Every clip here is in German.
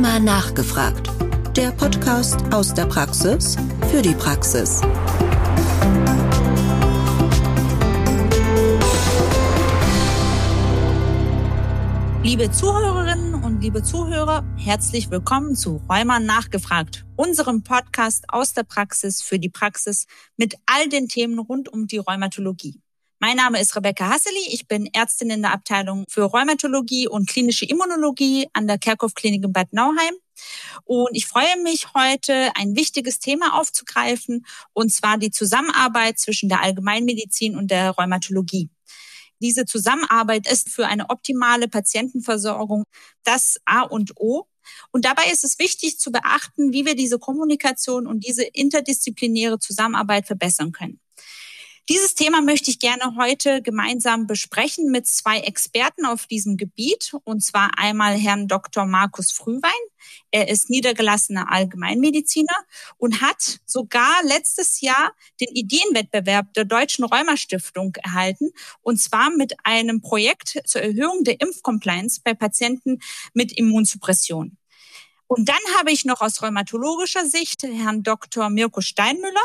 Rheuma nachgefragt. Der Podcast aus der Praxis für die Praxis. Liebe Zuhörerinnen und liebe Zuhörer, herzlich willkommen zu Rheuma nachgefragt, unserem Podcast aus der Praxis für die Praxis mit all den Themen rund um die Rheumatologie. Mein Name ist Rebecca Hasseli. Ich bin Ärztin in der Abteilung für Rheumatologie und klinische Immunologie an der Kerkhoff Klinik in Bad Nauheim. Und ich freue mich heute, ein wichtiges Thema aufzugreifen, und zwar die Zusammenarbeit zwischen der Allgemeinmedizin und der Rheumatologie. Diese Zusammenarbeit ist für eine optimale Patientenversorgung das A und O. Und dabei ist es wichtig zu beachten, wie wir diese Kommunikation und diese interdisziplinäre Zusammenarbeit verbessern können. Dieses Thema möchte ich gerne heute gemeinsam besprechen mit zwei Experten auf diesem Gebiet, und zwar einmal Herrn Dr. Markus Frühwein. Er ist niedergelassener Allgemeinmediziner und hat sogar letztes Jahr den Ideenwettbewerb der Deutschen Rheumastiftung erhalten, und zwar mit einem Projekt zur Erhöhung der Impfcompliance bei Patienten mit Immunsuppression. Und dann habe ich noch aus rheumatologischer Sicht Herrn Dr. Mirko Steinmüller.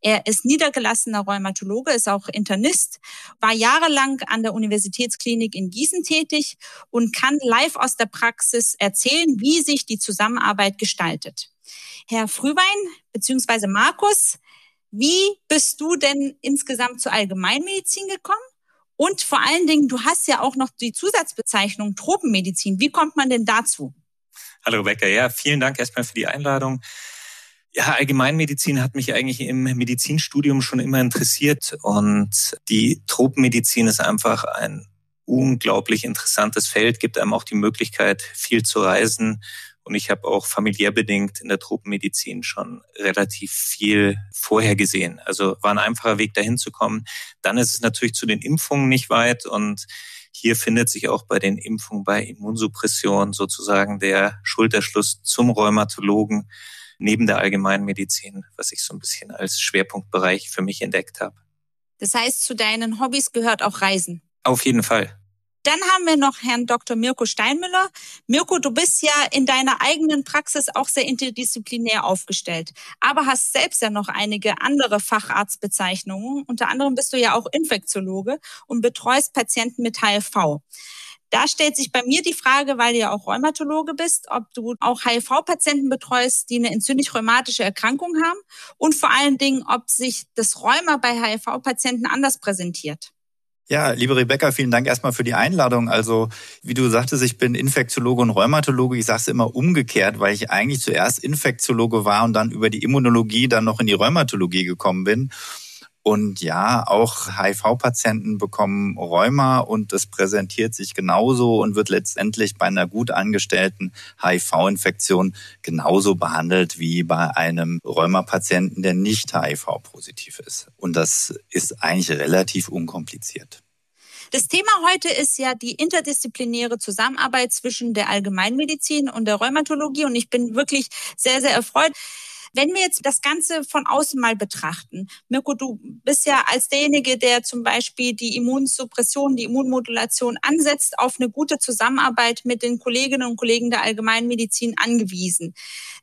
Er ist niedergelassener Rheumatologe, ist auch Internist, war jahrelang an der Universitätsklinik in Gießen tätig und kann live aus der Praxis erzählen, wie sich die Zusammenarbeit gestaltet. Herr Frühwein bzw. Markus, wie bist du denn insgesamt zur Allgemeinmedizin gekommen? Und vor allen Dingen, du hast ja auch noch die Zusatzbezeichnung Tropenmedizin. Wie kommt man denn dazu? Hallo Rebecca, ja, vielen Dank erstmal für die Einladung. Ja, Allgemeinmedizin hat mich eigentlich im Medizinstudium schon immer interessiert und die Tropenmedizin ist einfach ein unglaublich interessantes Feld, gibt einem auch die Möglichkeit, viel zu reisen. Und ich habe auch familiär bedingt in der Tropenmedizin schon relativ viel vorher gesehen. Also war ein einfacher Weg, dahin zu kommen. Dann ist es natürlich zu den Impfungen nicht weit und hier findet sich auch bei den Impfungen bei Immunsuppression sozusagen der Schulterschluss zum Rheumatologen neben der Allgemeinmedizin, was ich so ein bisschen als Schwerpunktbereich für mich entdeckt habe. Das heißt, zu deinen Hobbys gehört auch Reisen. Auf jeden Fall. Dann haben wir noch Herrn Dr. Mirko Steinmüller. Mirko, du bist ja in deiner eigenen Praxis auch sehr interdisziplinär aufgestellt, aber hast selbst ja noch einige andere Facharztbezeichnungen. Unter anderem bist du ja auch Infektiologe und betreust Patienten mit HIV. Da stellt sich bei mir die Frage, weil du ja auch Rheumatologe bist, ob du auch HIV-Patienten betreust, die eine entzündlich-rheumatische Erkrankung haben und vor allen Dingen, ob sich das Rheuma bei HIV-Patienten anders präsentiert. Ja, liebe Rebecca, vielen Dank erstmal für die Einladung. Also, wie du sagtest, ich bin Infektiologe und Rheumatologe. Ich sage es immer umgekehrt, weil ich eigentlich zuerst Infektiologe war und dann über die Immunologie dann noch in die Rheumatologie gekommen bin. Und ja, auch HIV-Patienten bekommen Rheuma und es präsentiert sich genauso und wird letztendlich bei einer gut angestellten HIV-Infektion genauso behandelt wie bei einem Rheuma-Patienten, der nicht HIV-positiv ist. Und das ist eigentlich relativ unkompliziert. Das Thema heute ist ja die interdisziplinäre Zusammenarbeit zwischen der Allgemeinmedizin und der Rheumatologie. Und ich bin wirklich sehr, sehr erfreut, wenn wir jetzt das Ganze von außen mal betrachten, Mirko, du bist ja als derjenige, der zum Beispiel die Immunsuppression, die Immunmodulation ansetzt, auf eine gute Zusammenarbeit mit den Kolleginnen und Kollegen der Allgemeinmedizin angewiesen.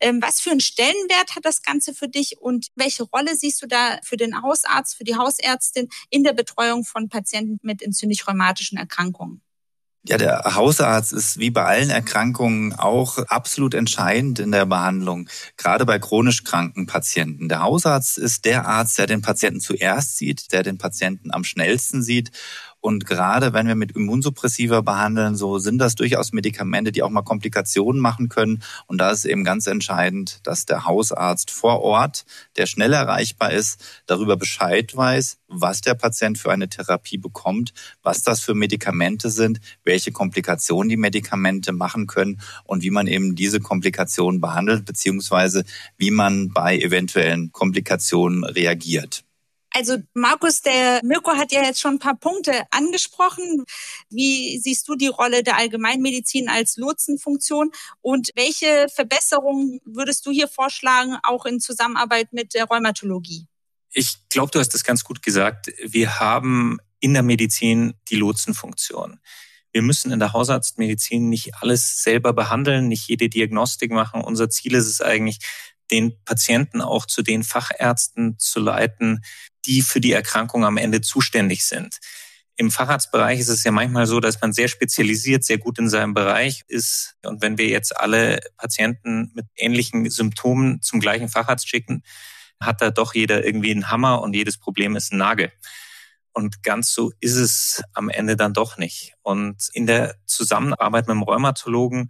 Ähm, was für einen Stellenwert hat das Ganze für dich und welche Rolle siehst du da für den Hausarzt, für die Hausärztin in der Betreuung von Patienten mit entzündlich-rheumatischen Erkrankungen? Ja, der Hausarzt ist wie bei allen Erkrankungen auch absolut entscheidend in der Behandlung, gerade bei chronisch kranken Patienten. Der Hausarzt ist der Arzt, der den Patienten zuerst sieht, der den Patienten am schnellsten sieht und gerade wenn wir mit Immunsuppressiva behandeln, so sind das durchaus Medikamente, die auch mal Komplikationen machen können. Und da ist eben ganz entscheidend, dass der Hausarzt vor Ort, der schnell erreichbar ist, darüber Bescheid weiß, was der Patient für eine Therapie bekommt, was das für Medikamente sind, welche Komplikationen die Medikamente machen können und wie man eben diese Komplikationen behandelt, beziehungsweise wie man bei eventuellen Komplikationen reagiert. Also Markus, der Mirko hat ja jetzt schon ein paar Punkte angesprochen. Wie siehst du die Rolle der Allgemeinmedizin als Lotsenfunktion und welche Verbesserungen würdest du hier vorschlagen, auch in Zusammenarbeit mit der Rheumatologie? Ich glaube, du hast das ganz gut gesagt. Wir haben in der Medizin die Lotsenfunktion. Wir müssen in der Hausarztmedizin nicht alles selber behandeln, nicht jede Diagnostik machen. Unser Ziel ist es eigentlich, den Patienten auch zu den Fachärzten zu leiten, die für die Erkrankung am Ende zuständig sind. Im Facharztbereich ist es ja manchmal so, dass man sehr spezialisiert, sehr gut in seinem Bereich ist. Und wenn wir jetzt alle Patienten mit ähnlichen Symptomen zum gleichen Facharzt schicken, hat da doch jeder irgendwie einen Hammer und jedes Problem ist ein Nagel. Und ganz so ist es am Ende dann doch nicht. Und in der Zusammenarbeit mit dem Rheumatologen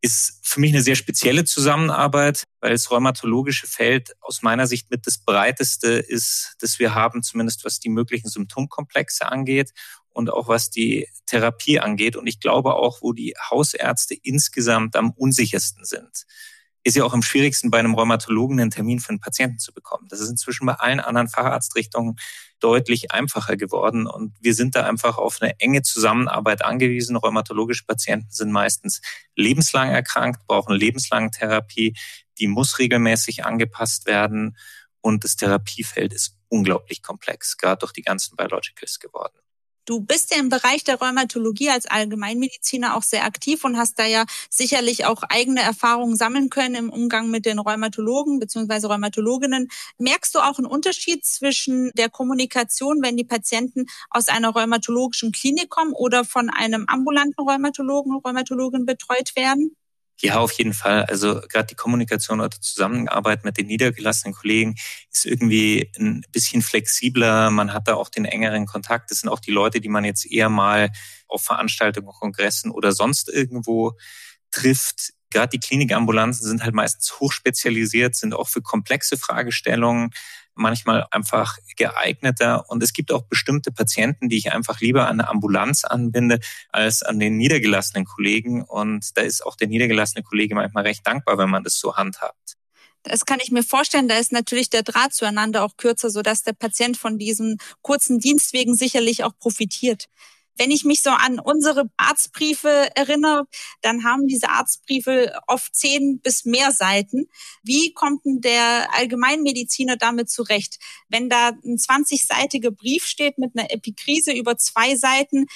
ist für mich eine sehr spezielle Zusammenarbeit, weil das rheumatologische Feld aus meiner Sicht mit das breiteste ist, das wir haben, zumindest was die möglichen Symptomkomplexe angeht und auch was die Therapie angeht. Und ich glaube auch, wo die Hausärzte insgesamt am unsichersten sind ist ja auch am schwierigsten bei einem Rheumatologen einen Termin für einen Patienten zu bekommen. Das ist inzwischen bei allen anderen Facharztrichtungen deutlich einfacher geworden und wir sind da einfach auf eine enge Zusammenarbeit angewiesen. Rheumatologische Patienten sind meistens lebenslang erkrankt, brauchen lebenslange Therapie, die muss regelmäßig angepasst werden und das Therapiefeld ist unglaublich komplex, gerade durch die ganzen Biologicals geworden. Du bist ja im Bereich der Rheumatologie als Allgemeinmediziner auch sehr aktiv und hast da ja sicherlich auch eigene Erfahrungen sammeln können im Umgang mit den Rheumatologen bzw. Rheumatologinnen. Merkst du auch einen Unterschied zwischen der Kommunikation, wenn die Patienten aus einer rheumatologischen Klinik kommen oder von einem ambulanten Rheumatologen, Rheumatologin betreut werden? Ja, auf jeden Fall. Also gerade die Kommunikation oder Zusammenarbeit mit den niedergelassenen Kollegen ist irgendwie ein bisschen flexibler. Man hat da auch den engeren Kontakt. Das sind auch die Leute, die man jetzt eher mal auf Veranstaltungen, Kongressen oder sonst irgendwo trifft. Gerade die Klinikambulanzen sind halt meistens hochspezialisiert, sind auch für komplexe Fragestellungen manchmal einfach geeigneter. Und es gibt auch bestimmte Patienten, die ich einfach lieber an eine Ambulanz anbinde, als an den niedergelassenen Kollegen. Und da ist auch der niedergelassene Kollege manchmal recht dankbar, wenn man das so handhabt. Das kann ich mir vorstellen. Da ist natürlich der Draht zueinander auch kürzer, sodass der Patient von diesen kurzen Dienstwegen sicherlich auch profitiert. Wenn ich mich so an unsere Arztbriefe erinnere, dann haben diese Arztbriefe oft zehn bis mehr Seiten. Wie kommt denn der Allgemeinmediziner damit zurecht? Wenn da ein 20-seitiger Brief steht mit einer Epikrise über zwei Seiten,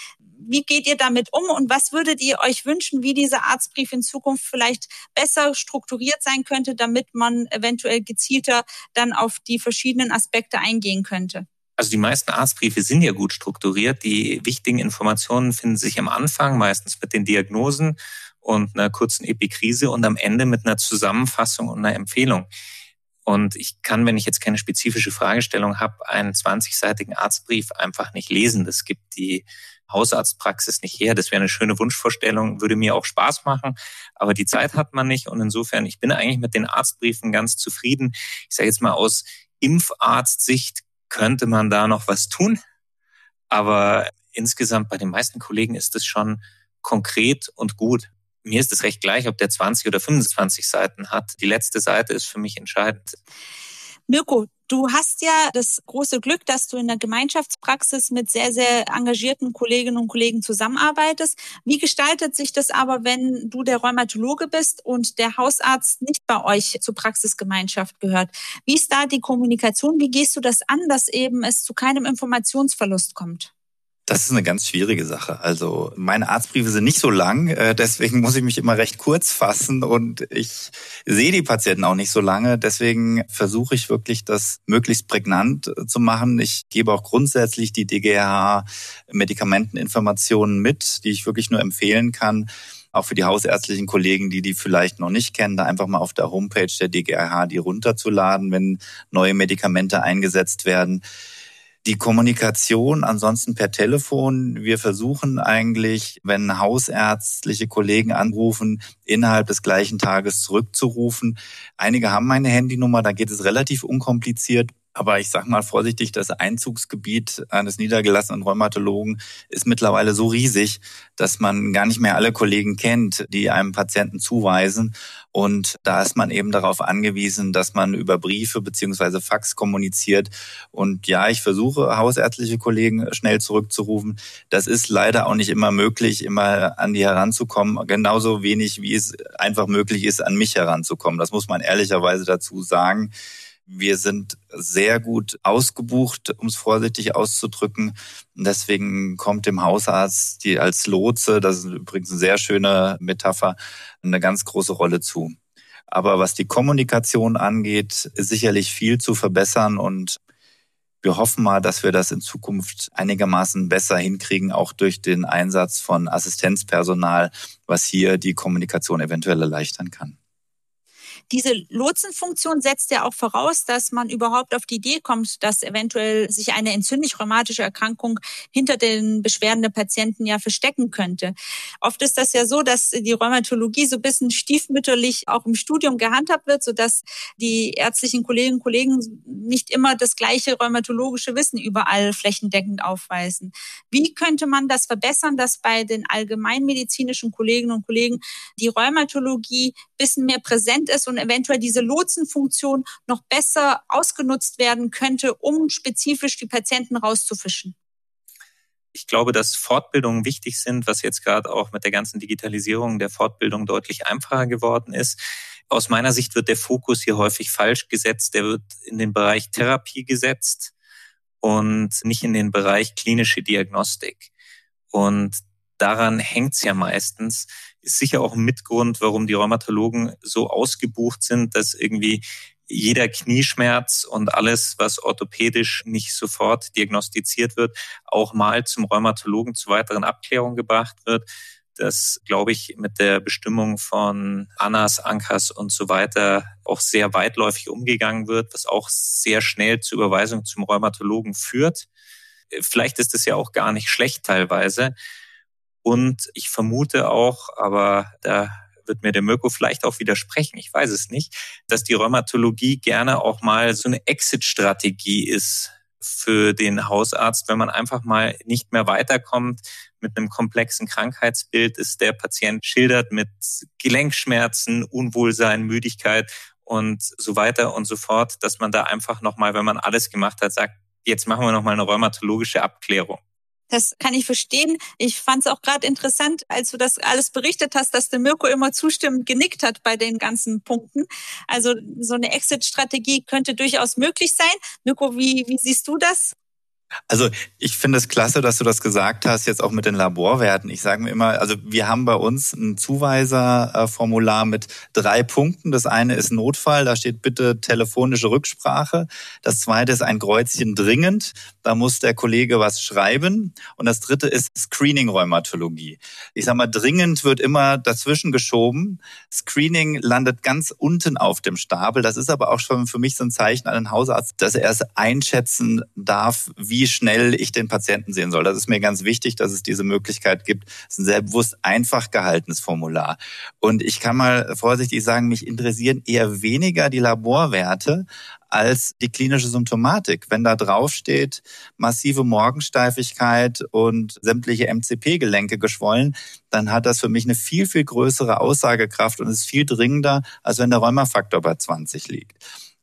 wie geht ihr damit um und was würdet ihr euch wünschen, wie dieser Arztbrief in Zukunft vielleicht besser strukturiert sein könnte, damit man eventuell gezielter dann auf die verschiedenen Aspekte eingehen könnte? Also die meisten Arztbriefe sind ja gut strukturiert. Die wichtigen Informationen finden sich am Anfang, meistens mit den Diagnosen und einer kurzen Epikrise und am Ende mit einer Zusammenfassung und einer Empfehlung. Und ich kann, wenn ich jetzt keine spezifische Fragestellung habe, einen 20-seitigen Arztbrief einfach nicht lesen. Das gibt die Hausarztpraxis nicht her. Das wäre eine schöne Wunschvorstellung, würde mir auch Spaß machen, aber die Zeit hat man nicht. Und insofern, ich bin eigentlich mit den Arztbriefen ganz zufrieden. Ich sage jetzt mal aus Impfarztsicht könnte man da noch was tun. Aber insgesamt bei den meisten Kollegen ist es schon konkret und gut. Mir ist es recht gleich, ob der 20 oder 25 Seiten hat. Die letzte Seite ist für mich entscheidend. Mirko, du hast ja das große Glück, dass du in der Gemeinschaftspraxis mit sehr, sehr engagierten Kolleginnen und Kollegen zusammenarbeitest. Wie gestaltet sich das aber, wenn du der Rheumatologe bist und der Hausarzt nicht bei euch zur Praxisgemeinschaft gehört? Wie ist da die Kommunikation? Wie gehst du das an, dass eben es zu keinem Informationsverlust kommt? Das ist eine ganz schwierige Sache. Also meine Arztbriefe sind nicht so lang, äh, deswegen muss ich mich immer recht kurz fassen und ich sehe die Patienten auch nicht so lange. Deswegen versuche ich wirklich, das möglichst prägnant äh, zu machen. Ich gebe auch grundsätzlich die DGH Medikamenteninformationen mit, die ich wirklich nur empfehlen kann auch für die hausärztlichen Kollegen, die die vielleicht noch nicht kennen, da einfach mal auf der Homepage der DGH die runterzuladen, wenn neue Medikamente eingesetzt werden die Kommunikation ansonsten per Telefon. Wir versuchen eigentlich, wenn hausärztliche Kollegen anrufen, innerhalb des gleichen Tages zurückzurufen. Einige haben meine Handynummer, da geht es relativ unkompliziert. Aber ich sage mal vorsichtig, das Einzugsgebiet eines niedergelassenen Rheumatologen ist mittlerweile so riesig, dass man gar nicht mehr alle Kollegen kennt, die einem Patienten zuweisen. Und da ist man eben darauf angewiesen, dass man über Briefe beziehungsweise Fax kommuniziert. Und ja, ich versuche, hausärztliche Kollegen schnell zurückzurufen. Das ist leider auch nicht immer möglich, immer an die heranzukommen. Genauso wenig, wie es einfach möglich ist, an mich heranzukommen. Das muss man ehrlicherweise dazu sagen. Wir sind sehr gut ausgebucht, um es vorsichtig auszudrücken. Deswegen kommt dem Hausarzt die als Lotse, das ist übrigens eine sehr schöne Metapher, eine ganz große Rolle zu. Aber was die Kommunikation angeht, ist sicherlich viel zu verbessern und wir hoffen mal, dass wir das in Zukunft einigermaßen besser hinkriegen, auch durch den Einsatz von Assistenzpersonal, was hier die Kommunikation eventuell erleichtern kann. Diese Lotsenfunktion setzt ja auch voraus, dass man überhaupt auf die Idee kommt, dass eventuell sich eine entzündlich-rheumatische Erkrankung hinter den Beschwerden der Patienten ja verstecken könnte. Oft ist das ja so, dass die Rheumatologie so ein bisschen stiefmütterlich auch im Studium gehandhabt wird, sodass die ärztlichen Kolleginnen und Kollegen nicht immer das gleiche rheumatologische Wissen überall flächendeckend aufweisen. Wie könnte man das verbessern, dass bei den allgemeinmedizinischen Kolleginnen und Kollegen die Rheumatologie bisschen mehr präsent ist und eventuell diese Lotsenfunktion noch besser ausgenutzt werden könnte, um spezifisch die Patienten rauszufischen? Ich glaube, dass Fortbildungen wichtig sind, was jetzt gerade auch mit der ganzen Digitalisierung der Fortbildung deutlich einfacher geworden ist. Aus meiner Sicht wird der Fokus hier häufig falsch gesetzt. Der wird in den Bereich Therapie gesetzt und nicht in den Bereich klinische Diagnostik. Und daran hängt es ja meistens, ist sicher auch ein Mitgrund, warum die Rheumatologen so ausgebucht sind, dass irgendwie jeder Knieschmerz und alles, was orthopädisch nicht sofort diagnostiziert wird, auch mal zum Rheumatologen zur weiteren Abklärung gebracht wird. Das, glaube ich, mit der Bestimmung von ANAS, ANKAS und so weiter auch sehr weitläufig umgegangen wird, was auch sehr schnell zur Überweisung zum Rheumatologen führt. Vielleicht ist es ja auch gar nicht schlecht teilweise. Und ich vermute auch, aber da wird mir der Mirko vielleicht auch widersprechen, ich weiß es nicht, dass die Rheumatologie gerne auch mal so eine Exit-Strategie ist für den Hausarzt, wenn man einfach mal nicht mehr weiterkommt mit einem komplexen Krankheitsbild, ist der Patient schildert mit Gelenkschmerzen, Unwohlsein, Müdigkeit und so weiter und so fort, dass man da einfach nochmal, wenn man alles gemacht hat, sagt, jetzt machen wir nochmal eine rheumatologische Abklärung. Das kann ich verstehen. Ich fand es auch gerade interessant, als du das alles berichtet hast, dass der Mirko immer zustimmend genickt hat bei den ganzen Punkten. Also so eine Exit-Strategie könnte durchaus möglich sein. Mirko, wie, wie siehst du das? Also ich finde es klasse, dass du das gesagt hast, jetzt auch mit den Laborwerten. Ich sage mir immer, also wir haben bei uns ein Zuweiserformular mit drei Punkten. Das eine ist Notfall, da steht bitte telefonische Rücksprache. Das zweite ist ein Kreuzchen dringend, da muss der Kollege was schreiben. Und das dritte ist Screening-Rheumatologie. Ich sage mal, dringend wird immer dazwischen geschoben. Screening landet ganz unten auf dem Stapel. Das ist aber auch schon für mich so ein Zeichen an den Hausarzt, dass er es einschätzen darf, wie wie schnell ich den Patienten sehen soll. Das ist mir ganz wichtig, dass es diese Möglichkeit gibt. Es ist ein sehr bewusst einfach gehaltenes Formular. Und ich kann mal vorsichtig sagen, mich interessieren eher weniger die Laborwerte als die klinische Symptomatik. Wenn da drauf steht, massive Morgensteifigkeit und sämtliche MCP-Gelenke geschwollen, dann hat das für mich eine viel, viel größere Aussagekraft und ist viel dringender, als wenn der Rheumafaktor bei 20 liegt.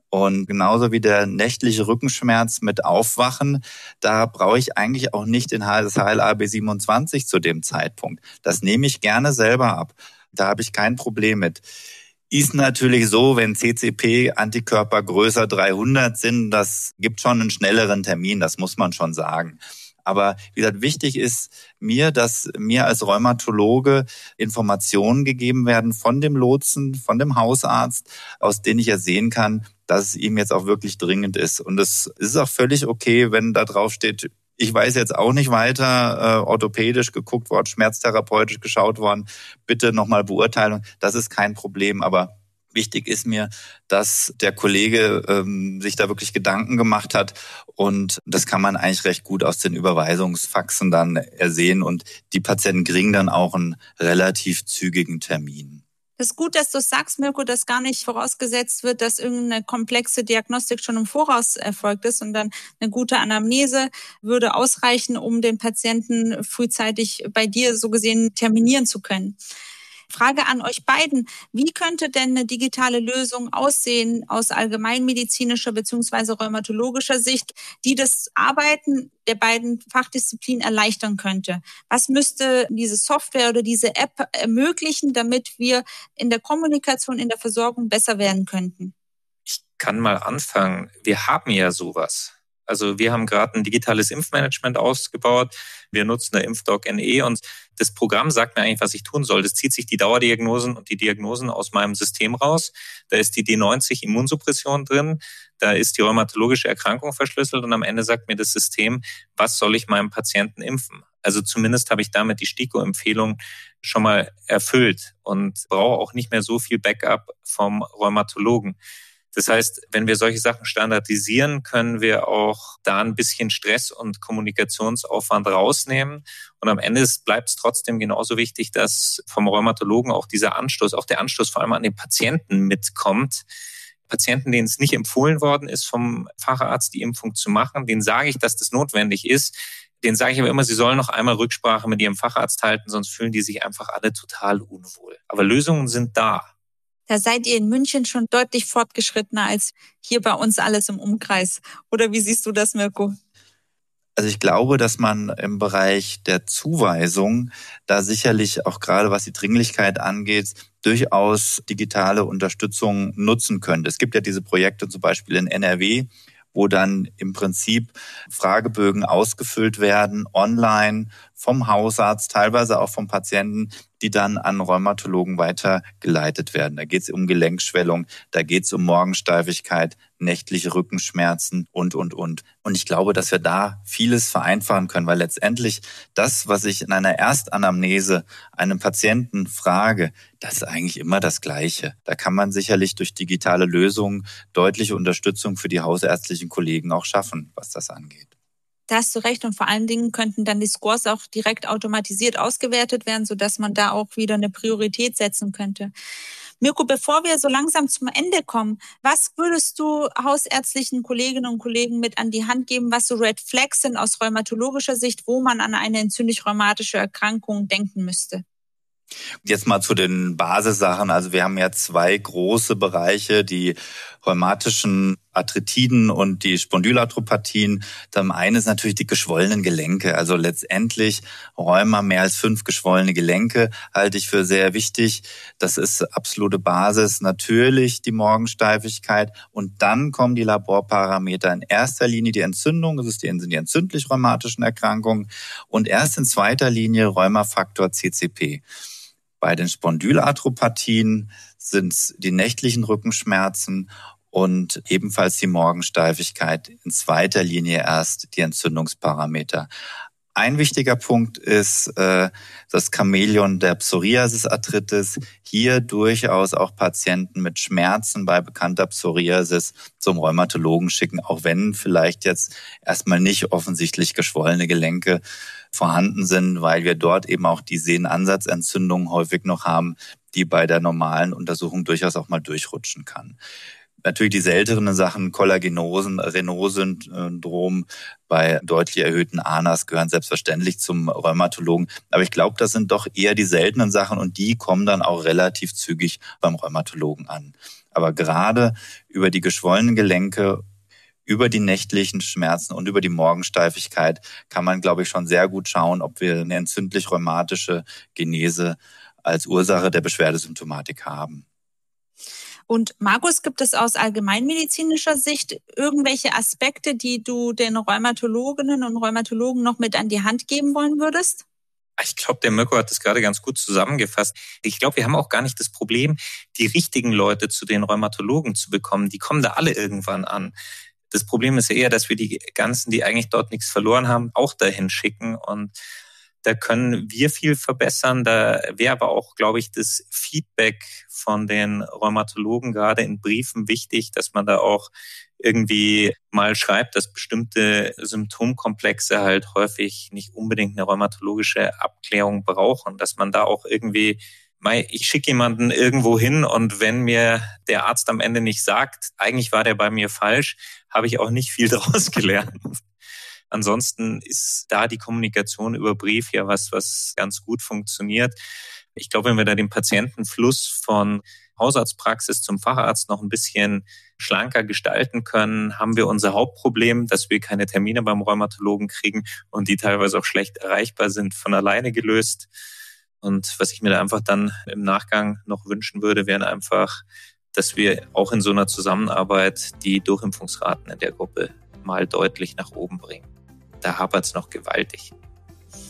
Und genauso wie der nächtliche Rückenschmerz mit Aufwachen, da brauche ich eigentlich auch nicht den HLA-B 27 zu dem Zeitpunkt. Das nehme ich gerne selber ab. Da habe ich kein Problem mit. Ist natürlich so, wenn CCP-Antikörper größer 300 sind, das gibt schon einen schnelleren Termin, das muss man schon sagen. Aber wie gesagt, wichtig ist mir, dass mir als Rheumatologe Informationen gegeben werden von dem Lotsen, von dem Hausarzt, aus denen ich ja sehen kann, dass es ihm jetzt auch wirklich dringend ist. Und es ist auch völlig okay, wenn da drauf steht, ich weiß jetzt auch nicht weiter, äh, orthopädisch geguckt worden, schmerztherapeutisch geschaut worden, bitte nochmal Beurteilung. Das ist kein Problem, aber Wichtig ist mir, dass der Kollege ähm, sich da wirklich Gedanken gemacht hat und das kann man eigentlich recht gut aus den Überweisungsfaxen dann ersehen und die Patienten kriegen dann auch einen relativ zügigen Termin. Das ist gut, dass du sagst, Mirko, dass gar nicht vorausgesetzt wird, dass irgendeine komplexe Diagnostik schon im Voraus erfolgt ist und dann eine gute Anamnese würde ausreichen, um den Patienten frühzeitig bei dir so gesehen terminieren zu können. Frage an euch beiden. Wie könnte denn eine digitale Lösung aussehen aus allgemeinmedizinischer beziehungsweise rheumatologischer Sicht, die das Arbeiten der beiden Fachdisziplinen erleichtern könnte? Was müsste diese Software oder diese App ermöglichen, damit wir in der Kommunikation, in der Versorgung besser werden könnten? Ich kann mal anfangen. Wir haben ja sowas. Also wir haben gerade ein digitales Impfmanagement ausgebaut. Wir nutzen der Impfdoc NE und das Programm sagt mir eigentlich, was ich tun soll. Das zieht sich die Dauerdiagnosen und die Diagnosen aus meinem System raus. Da ist die D90 Immunsuppression drin. Da ist die rheumatologische Erkrankung verschlüsselt und am Ende sagt mir das System, was soll ich meinem Patienten impfen? Also zumindest habe ich damit die STIKO-Empfehlung schon mal erfüllt und brauche auch nicht mehr so viel Backup vom Rheumatologen. Das heißt, wenn wir solche Sachen standardisieren, können wir auch da ein bisschen Stress und Kommunikationsaufwand rausnehmen. Und am Ende bleibt es trotzdem genauso wichtig, dass vom Rheumatologen auch dieser Anstoß, auch der Anstoß vor allem an den Patienten mitkommt. Patienten, denen es nicht empfohlen worden ist, vom Facharzt die Impfung zu machen, denen sage ich, dass das notwendig ist. Den sage ich aber immer, sie sollen noch einmal Rücksprache mit ihrem Facharzt halten, sonst fühlen die sich einfach alle total unwohl. Aber Lösungen sind da. Da seid ihr in München schon deutlich fortgeschrittener als hier bei uns alles im Umkreis. Oder wie siehst du das, Mirko? Also ich glaube, dass man im Bereich der Zuweisung da sicherlich auch gerade was die Dringlichkeit angeht, durchaus digitale Unterstützung nutzen könnte. Es gibt ja diese Projekte zum Beispiel in NRW, wo dann im Prinzip Fragebögen ausgefüllt werden, online vom Hausarzt, teilweise auch vom Patienten, die dann an Rheumatologen weitergeleitet werden. Da geht es um Gelenkschwellung, da geht es um Morgensteifigkeit, nächtliche Rückenschmerzen und, und, und. Und ich glaube, dass wir da vieles vereinfachen können, weil letztendlich das, was ich in einer Erstanamnese einem Patienten frage, das ist eigentlich immer das Gleiche. Da kann man sicherlich durch digitale Lösungen deutliche Unterstützung für die hausärztlichen Kollegen auch schaffen, was das angeht. Da hast du recht. Und vor allen Dingen könnten dann die Scores auch direkt automatisiert ausgewertet werden, sodass man da auch wieder eine Priorität setzen könnte. Mirko, bevor wir so langsam zum Ende kommen, was würdest du hausärztlichen Kolleginnen und Kollegen mit an die Hand geben, was so Red Flags sind aus rheumatologischer Sicht, wo man an eine entzündlich-rheumatische Erkrankung denken müsste? Jetzt mal zu den Basissachen. Also wir haben ja zwei große Bereiche, die rheumatischen Arthritiden und die Spondylarthropathien. Dann eine ist natürlich die geschwollenen Gelenke. Also letztendlich Rheuma mehr als fünf geschwollene Gelenke halte ich für sehr wichtig. Das ist absolute Basis. Natürlich die Morgensteifigkeit und dann kommen die Laborparameter. In erster Linie die Entzündung, das sind die entzündlich rheumatischen Erkrankungen und erst in zweiter Linie Rheumafaktor CCP. Bei den Spondylarthropathien sind es die nächtlichen Rückenschmerzen und ebenfalls die Morgensteifigkeit, in zweiter Linie erst die Entzündungsparameter. Ein wichtiger Punkt ist äh, das Chamäleon der Psoriasis-Arthritis. Hier durchaus auch Patienten mit Schmerzen bei bekannter Psoriasis zum Rheumatologen schicken, auch wenn vielleicht jetzt erstmal nicht offensichtlich geschwollene Gelenke vorhanden sind, weil wir dort eben auch die Sehnenansatzentzündung häufig noch haben, die bei der normalen Untersuchung durchaus auch mal durchrutschen kann. Natürlich die seltenen Sachen, Kollagenosen, Renault-Syndrom bei deutlich erhöhten ANAS gehören selbstverständlich zum Rheumatologen. Aber ich glaube, das sind doch eher die seltenen Sachen und die kommen dann auch relativ zügig beim Rheumatologen an. Aber gerade über die geschwollenen Gelenke über die nächtlichen Schmerzen und über die Morgensteifigkeit kann man, glaube ich, schon sehr gut schauen, ob wir eine entzündlich-rheumatische Genese als Ursache der Beschwerdesymptomatik haben. Und Markus, gibt es aus allgemeinmedizinischer Sicht irgendwelche Aspekte, die du den Rheumatologinnen und Rheumatologen noch mit an die Hand geben wollen würdest? Ich glaube, der Mirko hat das gerade ganz gut zusammengefasst. Ich glaube, wir haben auch gar nicht das Problem, die richtigen Leute zu den Rheumatologen zu bekommen. Die kommen da alle irgendwann an. Das Problem ist ja eher, dass wir die ganzen, die eigentlich dort nichts verloren haben, auch dahin schicken. Und da können wir viel verbessern. Da wäre aber auch, glaube ich, das Feedback von den Rheumatologen gerade in Briefen wichtig, dass man da auch irgendwie mal schreibt, dass bestimmte Symptomkomplexe halt häufig nicht unbedingt eine rheumatologische Abklärung brauchen, dass man da auch irgendwie ich schicke jemanden irgendwo hin und wenn mir der Arzt am Ende nicht sagt, eigentlich war der bei mir falsch, habe ich auch nicht viel daraus gelernt. Ansonsten ist da die Kommunikation über Brief ja was, was ganz gut funktioniert. Ich glaube, wenn wir da den Patientenfluss von Hausarztpraxis zum Facharzt noch ein bisschen schlanker gestalten können, haben wir unser Hauptproblem, dass wir keine Termine beim Rheumatologen kriegen und die teilweise auch schlecht erreichbar sind, von alleine gelöst. Und was ich mir da einfach dann im Nachgang noch wünschen würde, wären einfach dass wir auch in so einer Zusammenarbeit die Durchimpfungsraten in der Gruppe mal deutlich nach oben bringen. Da hapert es noch gewaltig.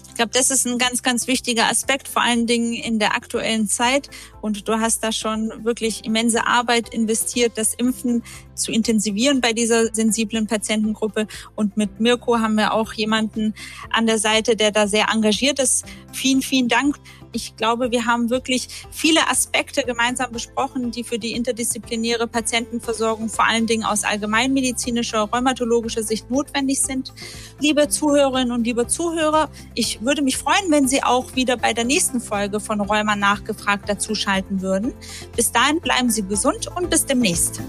Ich glaube, das ist ein ganz, ganz wichtiger Aspekt, vor allen Dingen in der aktuellen Zeit. Und du hast da schon wirklich immense Arbeit investiert, das Impfen zu intensivieren bei dieser sensiblen Patientengruppe. Und mit Mirko haben wir auch jemanden an der Seite, der da sehr engagiert ist. Vielen, vielen Dank. Ich glaube, wir haben wirklich viele Aspekte gemeinsam besprochen, die für die interdisziplinäre Patientenversorgung vor allen Dingen aus allgemeinmedizinischer, rheumatologischer Sicht notwendig sind. Liebe Zuhörerinnen und liebe Zuhörer, ich würde mich freuen, wenn Sie auch wieder bei der nächsten Folge von Rheuma nachgefragt dazuschalten würden. Bis dahin bleiben Sie gesund und bis demnächst.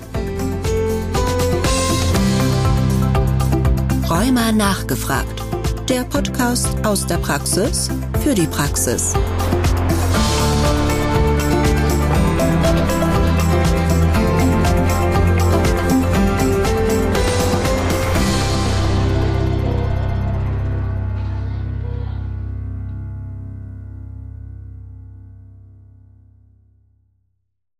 Rheuma nachgefragt. Der Podcast aus der Praxis für die Praxis.